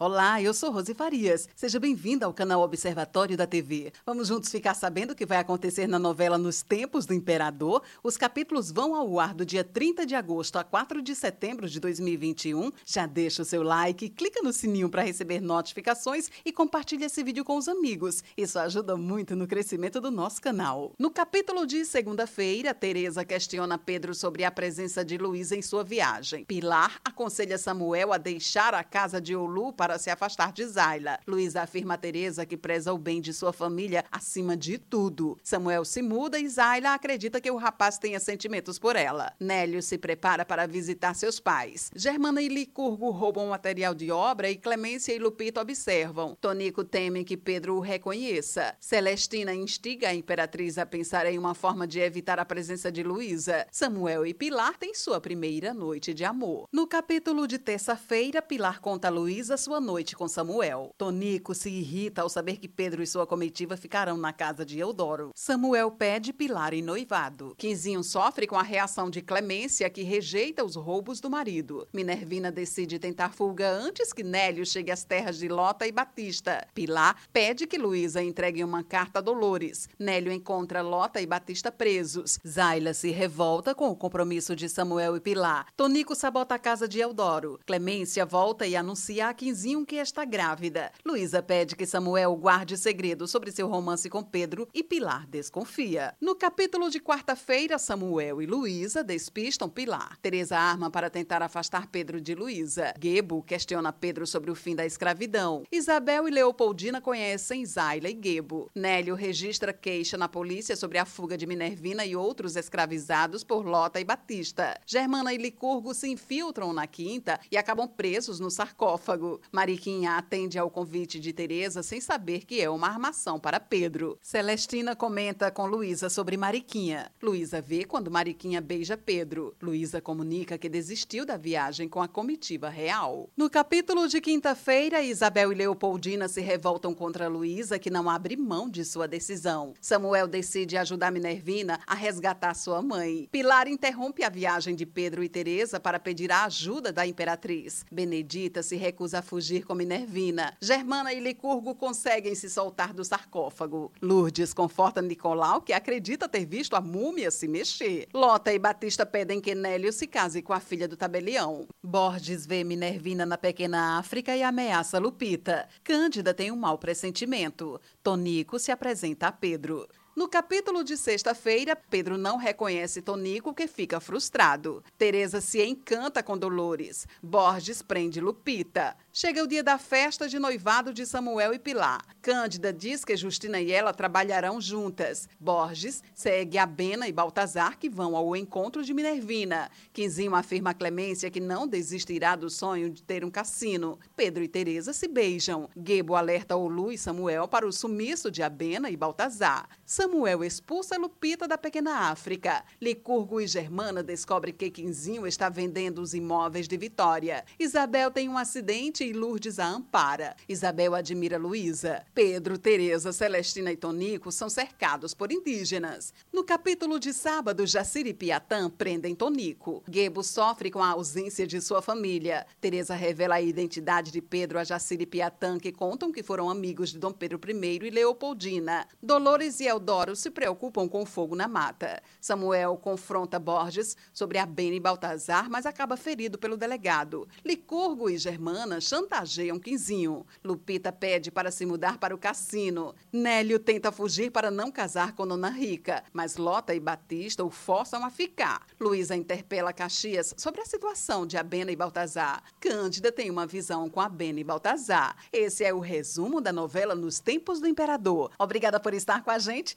Olá, eu sou Rose Farias. Seja bem-vinda ao canal Observatório da TV. Vamos juntos ficar sabendo o que vai acontecer na novela Nos Tempos do Imperador. Os capítulos vão ao ar do dia 30 de agosto a 4 de setembro de 2021. Já deixa o seu like, clica no sininho para receber notificações e compartilha esse vídeo com os amigos. Isso ajuda muito no crescimento do nosso canal. No capítulo de segunda-feira, Teresa questiona Pedro sobre a presença de Luísa em sua viagem. Pilar aconselha Samuel a deixar a casa de Olu para para se afastar de Zayla. Luísa afirma a Teresa que preza o bem de sua família acima de tudo. Samuel se muda e Zayla acredita que o rapaz tenha sentimentos por ela. Nélio se prepara para visitar seus pais. Germana e Licurgo roubam material de obra e Clemência e Lupita observam. Tonico teme que Pedro o reconheça. Celestina instiga a imperatriz a pensar em uma forma de evitar a presença de Luísa. Samuel e Pilar têm sua primeira noite de amor. No capítulo de terça-feira, Pilar conta a Luísa sua noite com Samuel. Tonico se irrita ao saber que Pedro e sua comitiva ficarão na casa de Eudoro. Samuel pede Pilar em noivado. Quinzinho sofre com a reação de Clemência, que rejeita os roubos do marido. Minervina decide tentar fuga antes que Nélio chegue às terras de Lota e Batista. Pilar pede que Luísa entregue uma carta a Dolores. Nélio encontra Lota e Batista presos. Zayla se revolta com o compromisso de Samuel e Pilar. Tonico sabota a casa de Eudoro. Clemência volta e anuncia a Quinzinho diziam que está grávida. Luísa pede que Samuel guarde segredo sobre seu romance com Pedro e Pilar desconfia. No capítulo de quarta-feira, Samuel e Luísa despistam Pilar. Teresa arma para tentar afastar Pedro de Luísa. Gebo questiona Pedro sobre o fim da escravidão. Isabel e Leopoldina conhecem Zayla e Gebo. Nélio registra queixa na polícia sobre a fuga de Minervina e outros escravizados por Lota e Batista. Germana e Licurgo se infiltram na quinta e acabam presos no sarcófago. Mariquinha atende ao convite de Teresa sem saber que é uma armação para Pedro. Celestina comenta com Luísa sobre Mariquinha. Luísa vê quando Mariquinha beija Pedro. Luísa comunica que desistiu da viagem com a comitiva real. No capítulo de quinta-feira, Isabel e Leopoldina se revoltam contra Luísa, que não abre mão de sua decisão. Samuel decide ajudar Minervina a resgatar sua mãe. Pilar interrompe a viagem de Pedro e Teresa para pedir a ajuda da imperatriz. Benedita se recusa a fugir com Minervina. Germana e Licurgo conseguem se soltar do sarcófago. Lourdes conforta Nicolau, que acredita ter visto a múmia se mexer. Lota e Batista pedem que Nélio se case com a filha do tabelião. Borges vê Minervina na pequena África e ameaça Lupita. Cândida tem um mau pressentimento. Tonico se apresenta a Pedro. No capítulo de sexta-feira, Pedro não reconhece Tonico, que fica frustrado. Teresa se encanta com Dolores. Borges prende Lupita. Chega o dia da festa de noivado de Samuel e Pilar. Cândida diz que Justina e ela trabalharão juntas. Borges segue a Bena e Baltazar, que vão ao encontro de Minervina. Quinzinho afirma a Clemência que não desistirá do sonho de ter um cassino. Pedro e Teresa se beijam. Gebo alerta Olu e Samuel para o sumiço de Abena e Baltazar. Samuel expulsa Lupita da pequena África. Licurgo e Germana descobrem que Quinzinho está vendendo os imóveis de Vitória. Isabel tem um acidente e Lourdes a ampara. Isabel admira Luísa. Pedro, Teresa, Celestina e Tonico são cercados por indígenas. No capítulo de sábado, Jaciri e Piatã prendem Tonico. Gebo sofre com a ausência de sua família. Teresa revela a identidade de Pedro a Jaciri e Piatã, que contam que foram amigos de Dom Pedro I e Leopoldina. Dolores e Eldor se preocupam com o fogo na mata. Samuel confronta Borges sobre a Bene Baltazar, mas acaba ferido pelo delegado. Licurgo e Germana chantageiam Quinzinho. Lupita pede para se mudar para o cassino. Nélio tenta fugir para não casar com Dona Rica, mas Lota e Batista o forçam a ficar. Luísa interpela Caxias sobre a situação de Abena e Baltazar. Cândida tem uma visão com Abena e Baltazar. Esse é o resumo da novela Nos Tempos do Imperador. Obrigada por estar com a gente